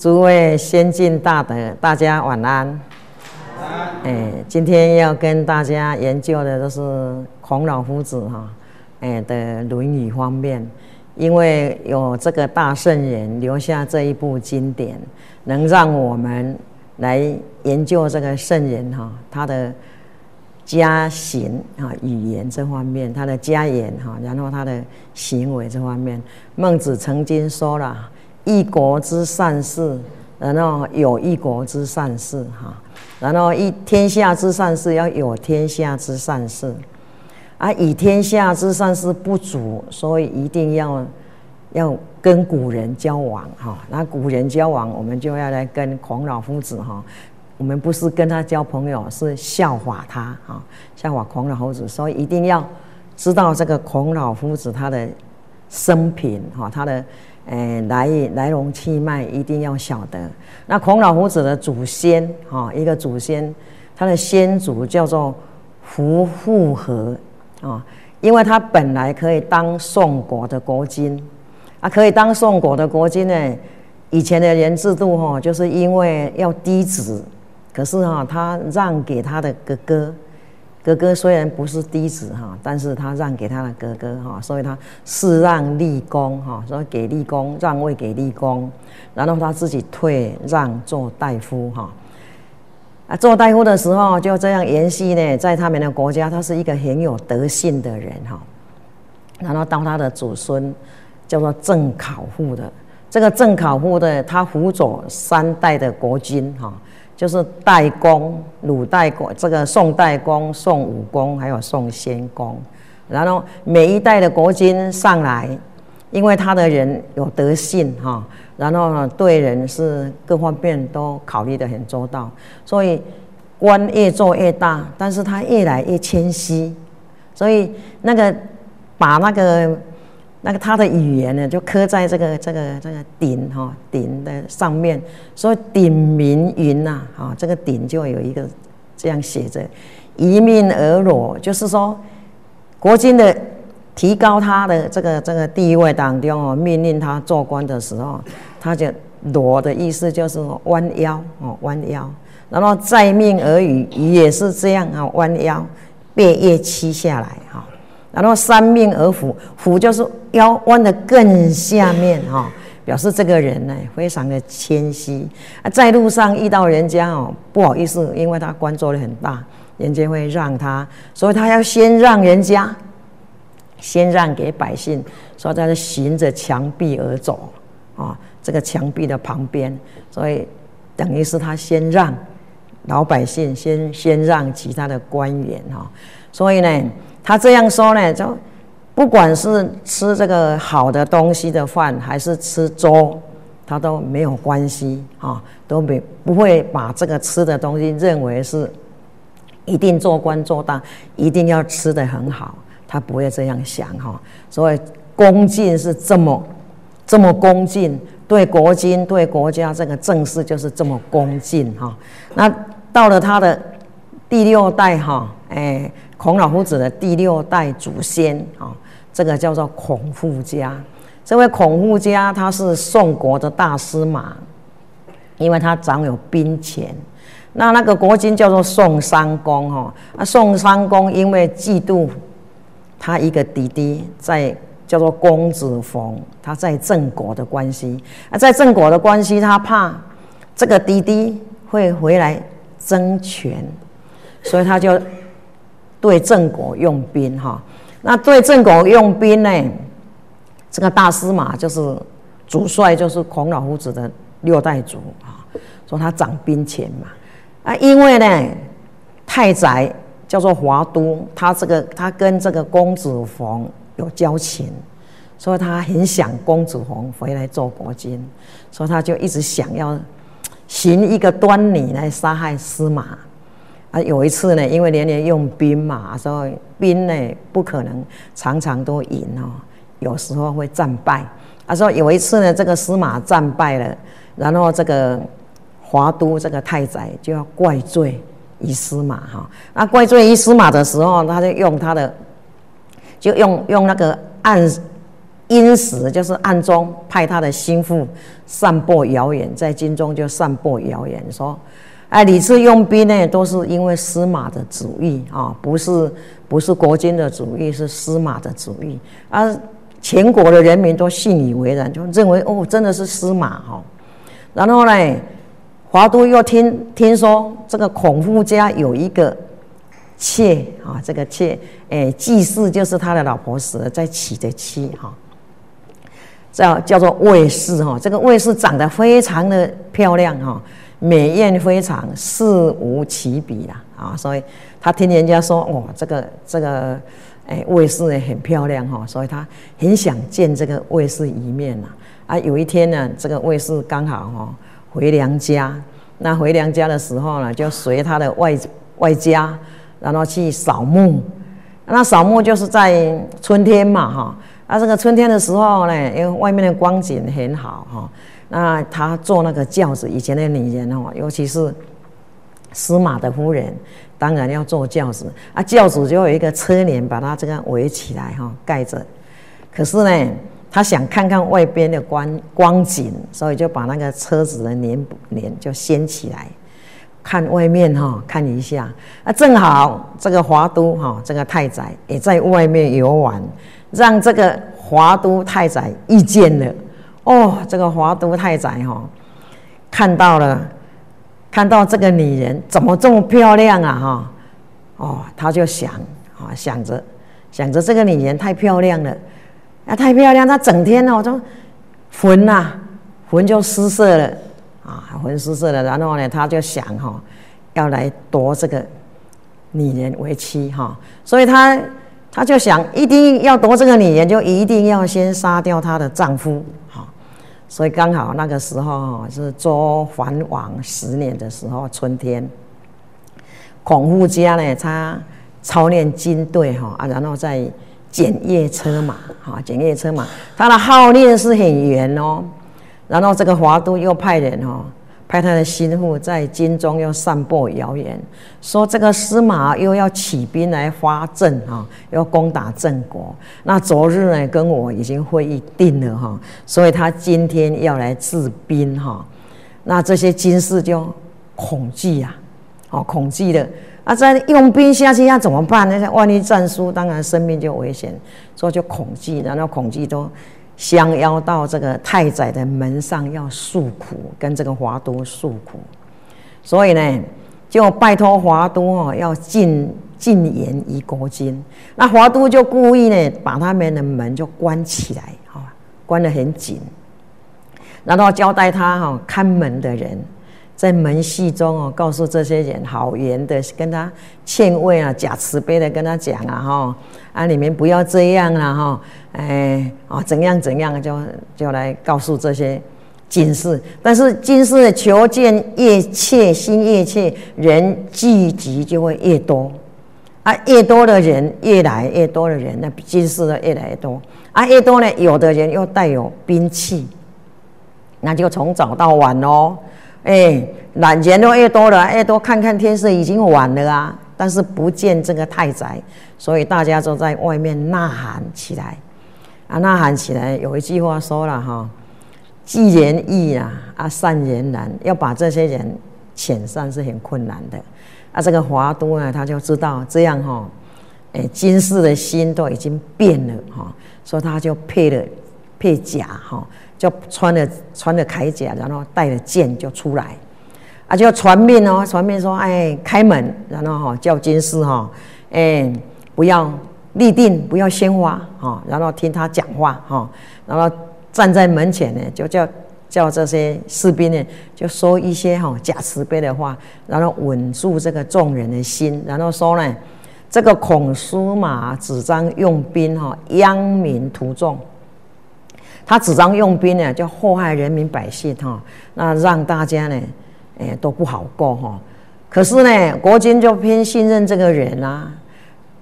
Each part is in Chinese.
诸位先进大德，大家晚安。哎，今天要跟大家研究的都是孔老夫子哈，哎的《论语》方面，因为有这个大圣人留下这一部经典，能让我们来研究这个圣人哈，他的家行啊、语言这方面，他的家言哈，然后他的行为这方面，孟子曾经说了。一国之善事，然后有一国之善事，哈，然后一天下之善事要有天下之善事，啊，以天下之善事不足，所以一定要要跟古人交往，哈，那古人交往，我们就要来跟孔老夫子，哈，我们不是跟他交朋友，是效法他，哈，效法孔老夫子，所以一定要知道这个孔老夫子他的生平，哈，他的。哎，来来龙去脉一定要晓得。那孔老夫子的祖先，哈，一个祖先，他的先祖叫做胡复和，啊，因为他本来可以当宋国的国君，啊，可以当宋国的国君呢。以前的人制度，哈，就是因为要嫡子，可是哈，他让给他的哥哥。哥哥虽然不是嫡子哈，但是他让给他的哥哥哈，所以他是让立功哈，说给立功，让位给立功，然后他自己退让做大夫哈。啊，做大夫的时候就这样延续呢，在他们的国家，他是一个很有德性的人哈。然后当他的祖孙叫做郑考父的，这个郑考父的，他辅佐三代的国君哈。就是代公、鲁代公、这个宋代公、宋武公，还有宋先公，然后每一代的国君上来，因为他的人有德性哈，然后呢对人是各方面都考虑的很周到，所以官越做越大，但是他越来越谦虚，所以那个把那个。那个他的语言呢，就刻在这个这个这个鼎哈鼎的上面，所以鼎名云呐，啊，这个鼎就有一个这样写着，一命而裸，就是说国君的提高他的这个这个地位当中哦，命令他做官的时候，他就裸的意思就是弯腰哦弯腰，然后在命而语也是这样啊弯腰，背叶屈下来哈。然后三命而俯，俯就是腰弯的更下面哈，表示这个人呢非常的谦虚啊，在路上遇到人家哦，不好意思，因为他官做的很大，人家会让他，所以他要先让人家，先让给百姓，所以他是循着墙壁而走啊，这个墙壁的旁边，所以等于是他先让老百姓，先先让其他的官员哈，所以呢。他这样说呢，就不管是吃这个好的东西的饭，还是吃粥，他都没有关系啊，都没不会把这个吃的东西认为是一定做官做大，一定要吃的很好，他不会这样想哈。所以恭敬是这么这么恭敬，对国君对国家这个政事就是这么恭敬哈。那到了他的第六代哈，哎。孔老夫子的第六代祖先啊，这个叫做孔富家。这位孔富家他是宋国的大司马，因为他掌有兵权。那那个国君叫做宋襄公哈，那宋襄公因为嫉妒他一个弟弟在叫做公子冯，他在郑国的关系啊，在郑国的关系，他怕这个弟弟会回来争权，所以他就。对郑国用兵哈，那对郑国用兵呢？这个大司马就是主帅，就是孔老夫子的六代祖啊，说他掌兵权嘛啊，因为呢太宰叫做华都，他这个他跟这个公子冯有交情，所以他很想公子冯回来做国君，所以他就一直想要寻一个端倪来杀害司马。啊，有一次呢，因为连连用兵嘛，所以兵呢不可能常常都赢哦，有时候会战败。啊，说有一次呢，这个司马战败了，然后这个华都这个太宰就要怪罪于司马哈。那怪罪于司马的时候，他就用他的，就用用那个暗因时就是暗中派他的心腹散播谣言，在京中就散播谣言说，哎，李次用兵呢，都是因为司马的主意啊，不是不是国君的主意，是司马的主意，而全国的人民都信以为然，就认为哦，真的是司马哈。然后呢，华都又听听说这个孔夫家有一个妾啊，这个妾哎，祭祀就是他的老婆死了再娶的妻哈，叫叫做卫氏哈，这个卫氏长得非常的漂亮哈。美艳非常，事无其比啦啊！所以他听人家说，哇，这个这个，哎，卫士也很漂亮哈，所以他很想见这个卫士一面呐。啊，有一天呢，这个卫士刚好哈回娘家，那回娘家的时候呢，就随他的外外家，然后去扫墓。那扫墓就是在春天嘛哈，啊，这个春天的时候呢，因为外面的光景很好哈。那他坐那个轿子，以前的女人哦，尤其是司马的夫人，当然要坐轿子啊。轿子就有一个车帘把它这个围起来哈，盖着。可是呢，他想看看外边的光光景，所以就把那个车子的帘帘就掀起来，看外面哈，看一下。啊，正好这个华都哈，这个太宰也在外面游玩，让这个华都太宰遇见了。哦，这个华都太宰哈，看到了，看到这个女人怎么这么漂亮啊哈，哦，他就想啊，想着想着这个女人太漂亮了，啊，太漂亮，他整天呢哦就魂呐，魂就失色了。啊，魂失色了，然后呢，他就想哈，要来夺这个女人为妻哈，所以他他就想，一定要夺这个女人，就一定要先杀掉她的丈夫哈。所以刚好那个时候是周桓王十年的时候，春天，孔夫家呢，他操练军队哈啊，然后再检阅车马哈，检阅车马，他的号令是很严哦。然后这个华都又派人哈。派他的心腹在京中又散播谣言，说这个司马又要起兵来发阵啊，要攻打郑国。那昨日呢，跟我已经会议定了哈，所以他今天要来治兵哈。那这些军士就恐惧呀，哦，恐惧的啊，再用兵下去要怎么办？那万一战输，当然生命就危险，所以就恐惧，然后恐惧都。相邀到这个太宰的门上要诉苦，跟这个华都诉苦，所以呢，就拜托华都哦，要进进言一国君。那华都就故意呢，把他们的门就关起来，哈，关得很紧，然后交代他哈看门的人。在门系中哦，告诉这些人好言的，跟他劝慰啊，假慈悲的跟他讲啊，哈啊，你们不要这样了哈，哎啊，怎样怎样，就就来告诉这些金士。但是金士求见越切，心越切，人聚集就会越多啊，越多的人越来越多的人，那金士的越来越多啊，越多呢，有的人又带有兵器，那就从早到晚哦。哎，懒人都越多了，越多看看天色已经晚了啊！但是不见这个太宰，所以大家都在外面呐喊起来啊！呐喊起来，有一句话说了哈：“济人易啊，啊善人难。”要把这些人遣散是很困难的。啊，这个华都呢，他就知道这样哈，哎，金氏的心都已经变了哈，所以他就配了配甲哈。就穿了穿了铠甲，然后带了剑就出来，啊，就传命哦，传命说，哎，开门，然后哈叫军士哈，哎，不要立定，不要鲜花哈，然后听他讲话哈，然后站在门前呢，就叫叫这些士兵呢，就说一些哈假慈悲的话，然后稳住这个众人的心，然后说呢，这个孔叔马主张用兵哈殃民图众。他主张用兵呢，就祸害人民百姓哈，那让大家呢，哎都不好过哈。可是呢，国君就偏信任这个人啊，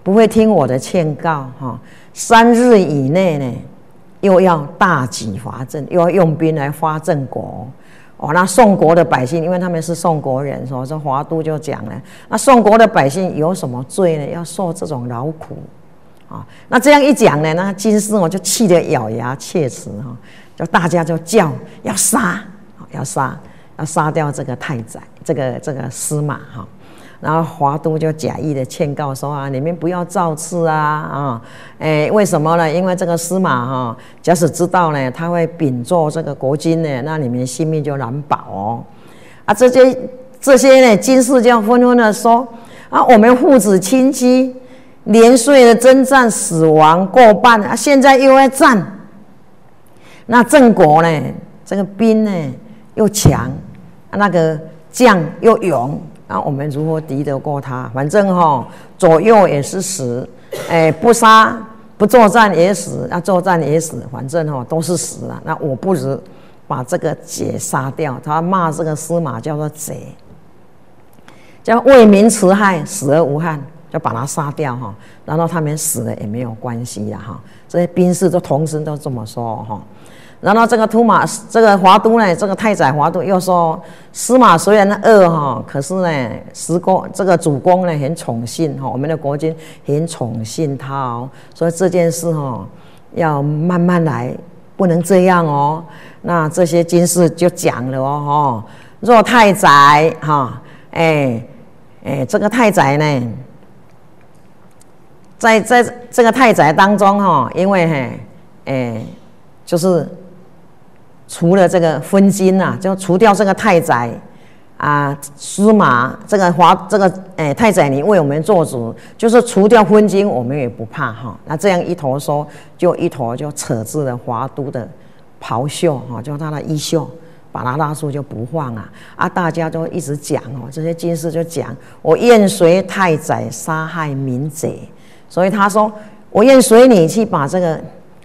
不会听我的劝告哈。三日以内呢，又要大举伐郑，又要用兵来发郑国。哦，那宋国的百姓，因为他们是宋国人，说华都就讲了，那宋国的百姓有什么罪呢？要受这种劳苦。啊。那这样一讲呢，那金士哦就气得咬牙切齿哈，就大家就叫要杀，要杀，要杀掉这个太宰，这个这个司马哈。然后华都就假意的劝告说啊，你们不要造次啊啊，哎，为什么呢？因为这个司马哈，假使知道呢，他会秉做这个国君呢，那你们性命就难保哦。啊，这些这些呢，金氏就纷纷的说啊，我们父子亲戚年岁的征战死亡过半啊，现在又要战，那郑国呢，这个兵呢又强，那个将又勇。那我们如何敌得过他？反正哈，左右也是死，哎，不杀不作战也死，要作战也死，反正哈都是死了。那我不如把这个贼杀掉。他骂这个司马叫做贼，叫为民除害，死而无憾，把他杀掉哈。然后他们死了也没有关系了哈。这些兵士都同时都这么说哈。然后这个突马，这个华都呢，这个太宰华都又说，司马虽然恶哈，可是呢，时公这个主公呢很宠信哈，我们的国君很宠信他哦，所以这件事哈要慢慢来，不能这样哦。那这些军事就讲了哦哈，若太宰哈，哎哎，这个太宰呢，在在这个太宰当中哈，因为嘿，哎，就是。除了这个分金呐，就除掉这个太宰啊，司马这个华这个哎太宰，你为我们做主，就是除掉分金，我们也不怕哈。那这样一头说，就一头就扯住了华都的袍袖哈，就他的衣袖，把他拉住就不放啊啊！大家都一直讲哦，这些军士就讲，我愿随太宰杀害民贼，所以他说我愿随你去把这个。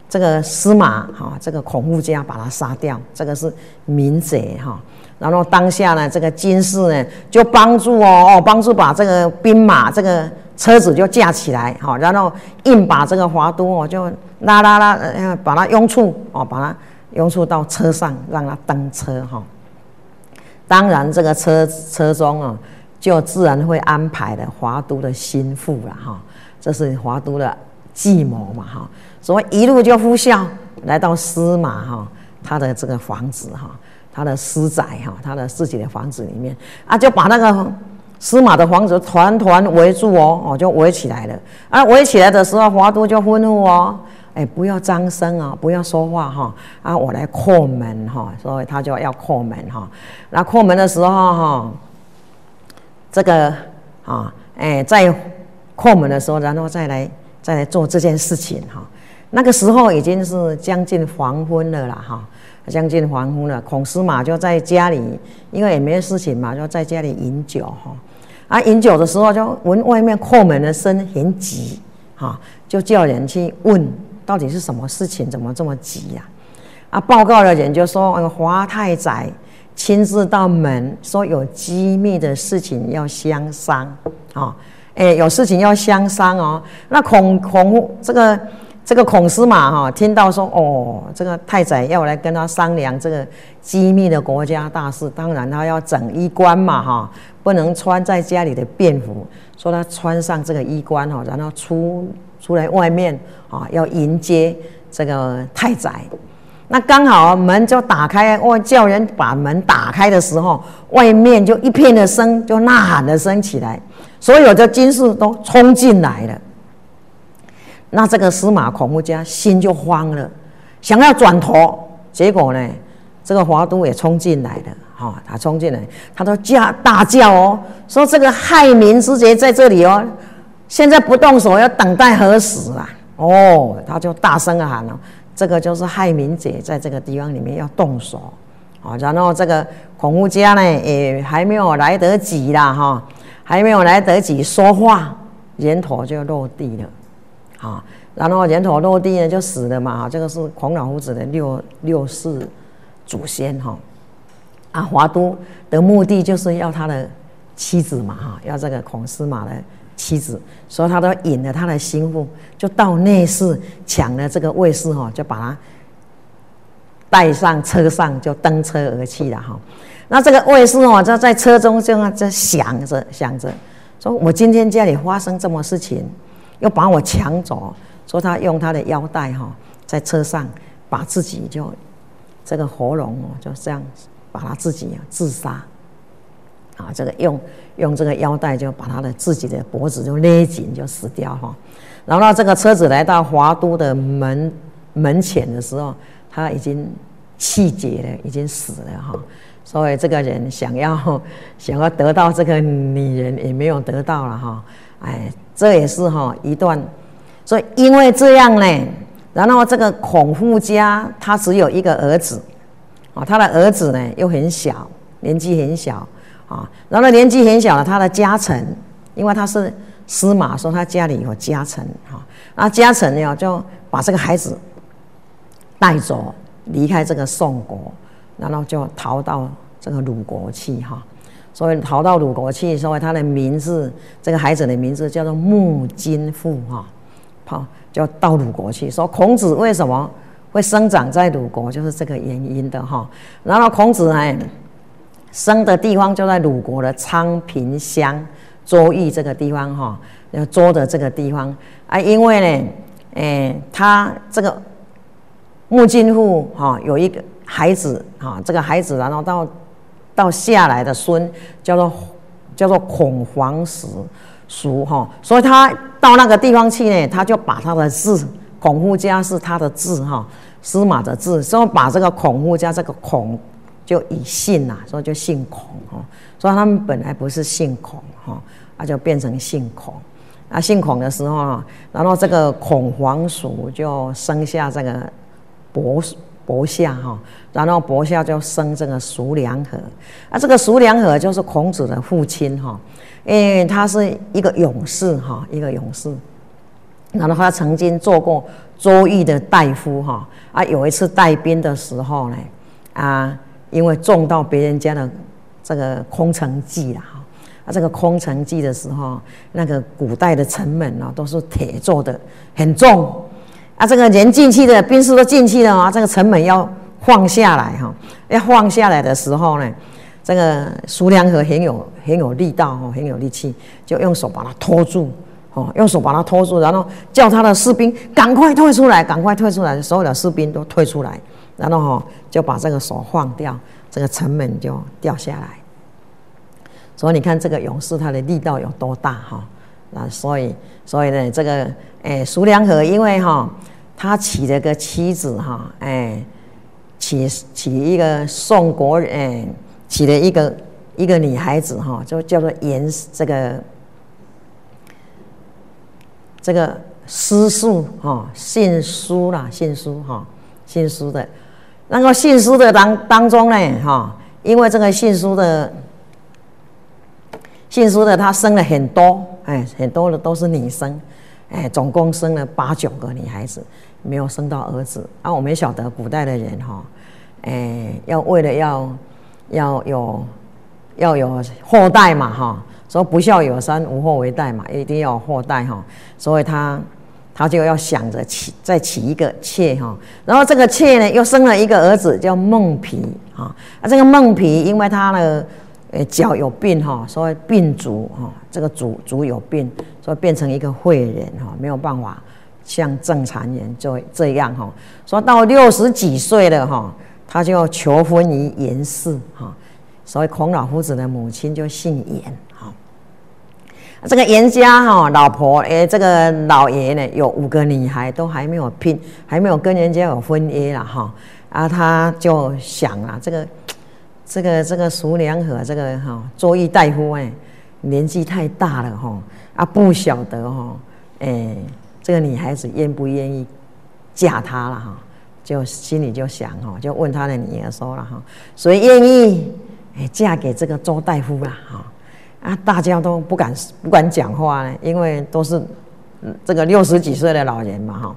这个司马哈，这个孔夫家把他杀掉，这个是民贼哈。然后当下呢，这个金氏呢就帮助哦哦，帮助把这个兵马这个车子就架起来哈，然后硬把这个华都哦就拉拉拉，把它拥簇哦，把它拥簇到车上，让他登车哈。当然，这个车车中啊，就自然会安排的华都的心腹了哈。这是华都的计谋嘛哈。所以一路就呼啸来到司马哈他的这个房子哈，他的私宅哈，他的自己的房子里面啊，就把那个司马的房子团团围住哦哦，就围起来了。啊，围起来的时候，华都就吩咐哦，哎，不要张声啊，不要说话哈啊，我来叩门哈，所以他就要叩门哈。那叩门的时候哈，这个啊，哎，在叩门的时候，然后再来再来做这件事情哈。那个时候已经是将近黄昏了啦，哈，将近黄昏了。孔司马就在家里，因为也没事情嘛，就在家里饮酒，哈。啊，饮酒的时候就闻外面叩门的声很急，哈，就叫人去问到底是什么事情，怎么这么急呀？啊，报告的人就说，华太宰亲自到门，说有机密的事情要相商，啊，哎，有事情要相商哦。那孔孔这个。这个孔司马哈听到说哦，这个太宰要来跟他商量这个机密的国家大事，当然他要整衣冠嘛哈，不能穿在家里的便服，说他穿上这个衣冠哈，然后出出来外面啊，要迎接这个太宰。那刚好门就打开，我叫人把门打开的时候，外面就一片的声，就呐喊的声起来，所有的军士都冲进来了。那这个司马孔夫家心就慌了，想要转头，结果呢，这个华都也冲进来了，哈，他冲进来，他都叫大叫哦，说这个害民之贼在这里哦，现在不动手，要等待何时啊？哦，他就大声的喊了，这个就是害民贼在这个地方里面要动手，啊，然后这个孔夫家呢也还没有来得及啦，哈，还没有来得及说话，人头就落地了。啊，然后人头落地呢，就死了嘛。这个是孔老夫子的六六世祖先哈。啊，华都的目的就是要他的妻子嘛，哈，要这个孔司马的妻子，所以他都引了他的心腹，就到内室抢了这个卫士哈，就把他带上车上，就登车而去了哈。那这个卫士哦，就在车中就在想着想着，说我今天家里发生这么事情。又把我抢走，说他用他的腰带哈，在车上把自己就这个喉咙哦，就这样把他自己自杀啊，这个用用这个腰带就把他的自己的脖子就勒紧就死掉哈。然后这个车子来到华都的门门前的时候，他已经气绝了，已经死了哈。所以这个人想要 想要得到这个女人也没有得到了哈，哎，这也是哈一段。所以因为这样呢，然后这个孔夫家他只有一个儿子，啊，他的儿子呢又很小，年纪很小啊，然后年纪很小了，他的家臣，因为他是司马，说他家里有家臣哈，那家臣呢就把这个孩子带走，离开这个宋国。然后就逃到这个鲁国去哈，所以逃到鲁国去，所以他的名字，这个孩子的名字叫做木金父哈，好，就到鲁国去。说孔子为什么会生长在鲁国，就是这个原因的哈。然后孔子呢，生的地方就在鲁国的昌平乡周邑这个地方哈，要周的这个地方啊，因为呢，哎，他这个木金父哈有一个。孩子啊，这个孩子，然后到到下来的孙叫做叫做孔黄石叔哈，所以他到那个地方去呢，他就把他的字孔夫家是他的字哈，司马的字，所以把这个孔夫家这个孔就以姓啊，所以就姓孔哈，所以他们本来不是姓孔哈，那就变成姓孔，啊姓孔的时候，然后这个孔黄叔就生下这个伯伯夏哈，然后伯夏就生这个叔良和，啊，这个叔良和就是孔子的父亲哈，因为他是一个勇士哈，一个勇士，然后他曾经做过周易的大夫哈，啊，有一次带兵的时候呢，啊，因为中到别人家的这个空城计了哈，啊，这个空城计的时候，那个古代的城门呢都是铁做的，很重。啊，这个人进去的兵士都进去了啊，这个城门要放下来哈，要放下来的时候呢，这个苏良和很有很有力道哈，很有力气，就用手把它拖住，哦，用手把它拖住，然后叫他的士兵赶快退出来，赶快退出来，所有的士兵都退出来，然后哈就把这个手放掉，这个城门就掉下来。所以你看这个勇士他的力道有多大哈。那所以，所以呢，这个哎，苏良和因为哈，他娶了个妻子哈，哎，娶娶一个宋国人，娶了一个一个女孩子哈，就叫做严这个这个私树哈，姓苏啦，姓苏哈，姓苏的，那个姓苏的当当中呢哈，因为这个姓苏的。姓苏的他生了很多，哎，很多的都是女生，哎，总共生了八九个女孩子，没有生到儿子。啊，我们晓得古代的人哈，哎，要为了要要有要有后代嘛哈，说不孝有三，无后为大嘛，一定要有后代哈，所以他他就要想着娶再娶一个妾哈，然后这个妾呢又生了一个儿子叫孟皮哈，啊，这个孟皮因为他呢。诶，脚有病哈，所以病足哈，这个足足有病，所以变成一个废人哈，没有办法像正常人就这样哈。说到六十几岁了哈，他就求婚于严氏哈，所以孔老夫子的母亲就姓严哈。这个严家哈，老婆诶，这个老爷呢有五个女孩，都还没有聘，还没有跟人家有婚约了哈，啊，他就想啊，这个。这个这个苏良和这个哈周易大夫哎，年纪太大了哈啊不晓得哈哎这个女孩子愿不愿意嫁他了哈，就心里就想哈，就问他的女儿说了哈，谁愿意哎嫁给这个周大夫啦哈啊大家都不敢不敢讲话呢，因为都是这个六十几岁的老人嘛哈，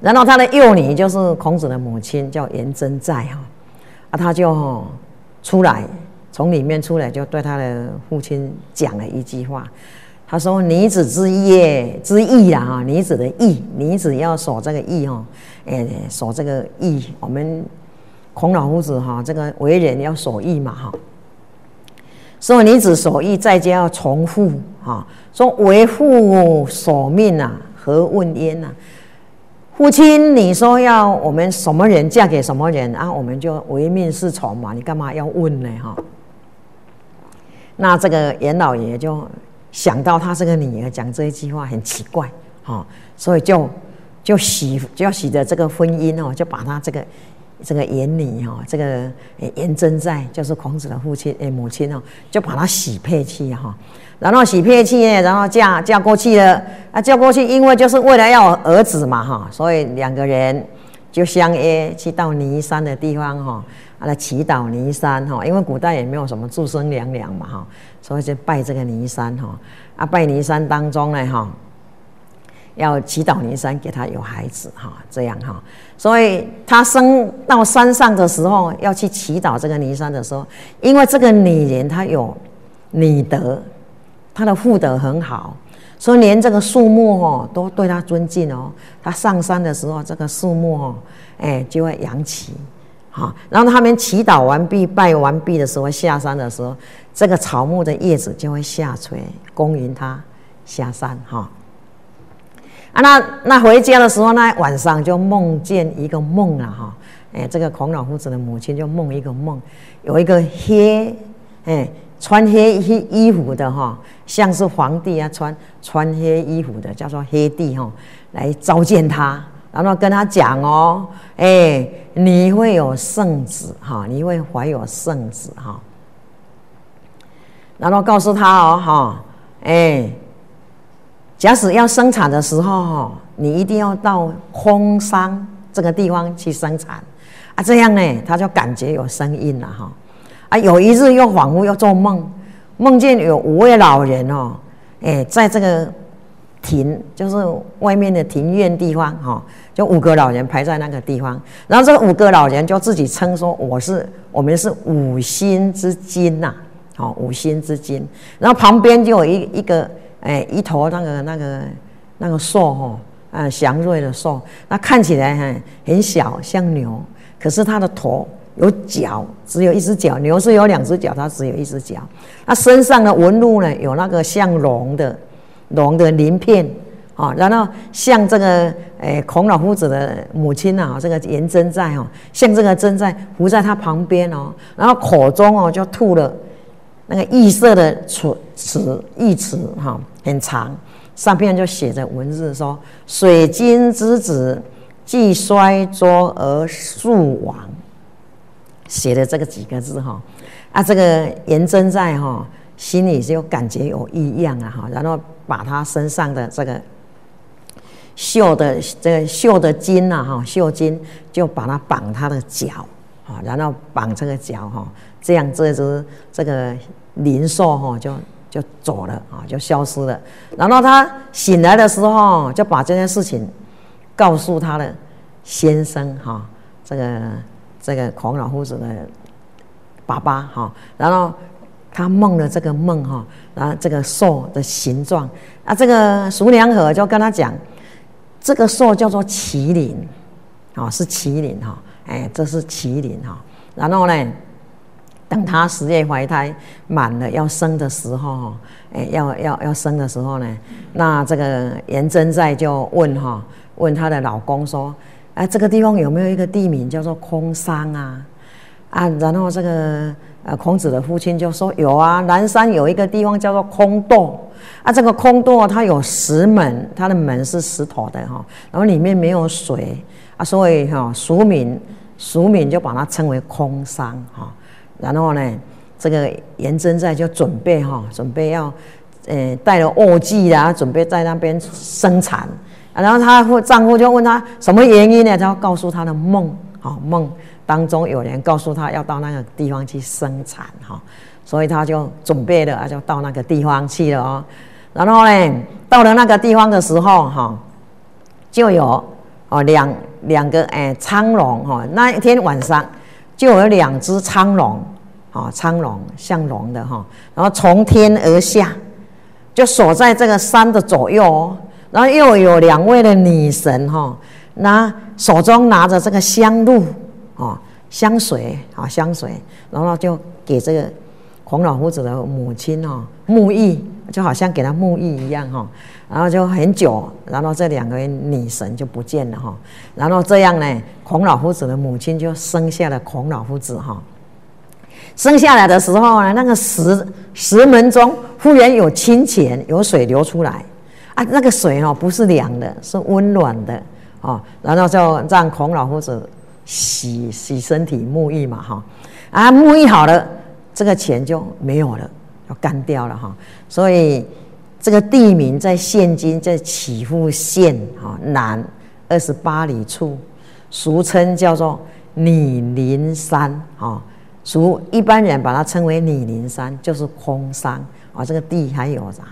然后他的幼女就是孔子的母亲叫颜真在哈。啊，他就出来，从里面出来，就对他的父亲讲了一句话。他说：“女子之业之义啊，哈，女子的义，女子要守这个义哦，哎，守这个义。我们孔老夫子哈，这个为人要守义嘛，哈。说女子守义，在家要从父哈。说为父守命啊，何何问焉呐？父亲，你说要我们什么人嫁给什么人啊？我们就唯命是从嘛。你干嘛要问呢？哈。那这个严老爷就想到他这个女儿讲这一句话很奇怪，哈，所以就就喜就要喜的这个婚姻哦，就把他这个这个严女哈，这个严真在就是孔子的父亲诶母亲哦，就把他喜配去哈。然后喜配去，然后嫁嫁过去了啊，嫁过去，因为就是为了要儿子嘛哈，所以两个人就相约去到尼山的地方哈，来祈祷尼山哈，因为古代也没有什么祝生娘娘嘛哈，所以就拜这个尼山哈啊，拜尼山当中呢哈，要祈祷尼山给他有孩子哈，这样哈，所以他升到山上的时候要去祈祷这个尼山的时候，因为这个女人她有女德。她的妇德很好，所以连这个树木哦都对他尊敬哦。他上山的时候，这个树木哦，哎就会扬起，好。然后他们祈祷完毕、拜完毕的时候，下山的时候，这个草木的叶子就会下垂，恭迎他下山哈。啊，那那回家的时候呢，晚上就梦见一个梦了哈。哎，这个孔老夫子的母亲就梦一个梦，有一个黑哎。穿黑衣衣服的哈，像是皇帝啊，穿穿黑衣服的叫做黑帝哈，来召见他，然后跟他讲哦，哎，你会有圣子哈，你会怀有圣子哈，然后告诉他哦哈，哎，假使要生产的时候哈，你一定要到空山这个地方去生产啊，这样呢，他就感觉有声音了哈。啊，有一日又恍惚又做梦，梦见有五位老人哦，哎，在这个庭，就是外面的庭院地方哈，就五个老人排在那个地方，然后这五个老人就自己称说我是我们是五星之金呐，好五星之金，然后旁边就有一一个哎一头那个那个那个兽哈，啊祥瑞的兽，那看起来很很小像牛，可是它的头。有脚，只有一只脚；牛是有两只脚，它只有一只脚。它身上的纹路呢，有那个像龙的龙的鳞片，啊，然后像这个诶孔老夫子的母亲呐，这个颜真在哦，像这个真在伏在他旁边哦，然后口中哦就吐了那个异色的齿齿异词哈，很长，上边就写着文字说：“水晶之子，既衰浊而速亡。”写的这个几个字哈，啊，这个颜真在哈心里就感觉有异样啊哈，然后把他身上的这个绣的这个绣的金呐哈绣金就把它绑他的脚啊，然后绑这个脚哈，这样这只这个灵兽哈就就走了啊，就消失了。然后他醒来的时候就把这件事情告诉他的先生哈，这个。这个孔老夫子的爸爸哈，然后他梦了这个梦哈，然后这个兽的形状，啊，这个叔娘河就跟他讲，这个兽叫做麒麟，啊，是麒麟哈，哎，这是麒麟哈，然后呢，等他十月怀胎满了要生的时候，哎，要要要生的时候呢，那这个颜真在就问哈，问她的老公说。哎，这个地方有没有一个地名叫做空山啊？啊，然后这个呃，孔子的父亲就说有啊，南山有一个地方叫做空洞啊。这个空洞它有石门，它的门是石头的哈，然后里面没有水啊，所以哈，俗民俗民就把它称为空山哈。然后呢，这个颜真在就准备哈，准备要呃带了卧具啊，准备在那边生产。然后她丈夫就问她什么原因呢？她要告诉她的梦，哈梦当中有人告诉他要到那个地方去生产，哈，所以他就准备了，就到那个地方去了哦。然后呢，到了那个地方的时候，哈，就有哦两两个哎苍龙，哈，那一天晚上就有两只苍龙，啊，苍龙像龙的哈，然后从天而下，就锁在这个山的左右哦。然后又有两位的女神哈，那手中拿着这个香露哦，香水啊香水，然后就给这个孔老夫子的母亲哦沐浴，就好像给他沐浴一样哈。然后就很久，然后这两个女神就不见了哈。然后这样呢，孔老夫子的母亲就生下了孔老夫子哈。生下来的时候呢，那个石石门中忽然有清泉，有水流出来啊，那个水哦不是凉的，是温暖的哦。然后就让孔老夫子洗洗身体沐浴嘛哈。啊，沐浴好了，这个钱就没有了，要干掉了哈。所以。这个地名在现今在起富县啊南二十八里处，俗称叫做拟林山啊，俗一般人把它称为拟林山，就是空山啊。这个地还有啥？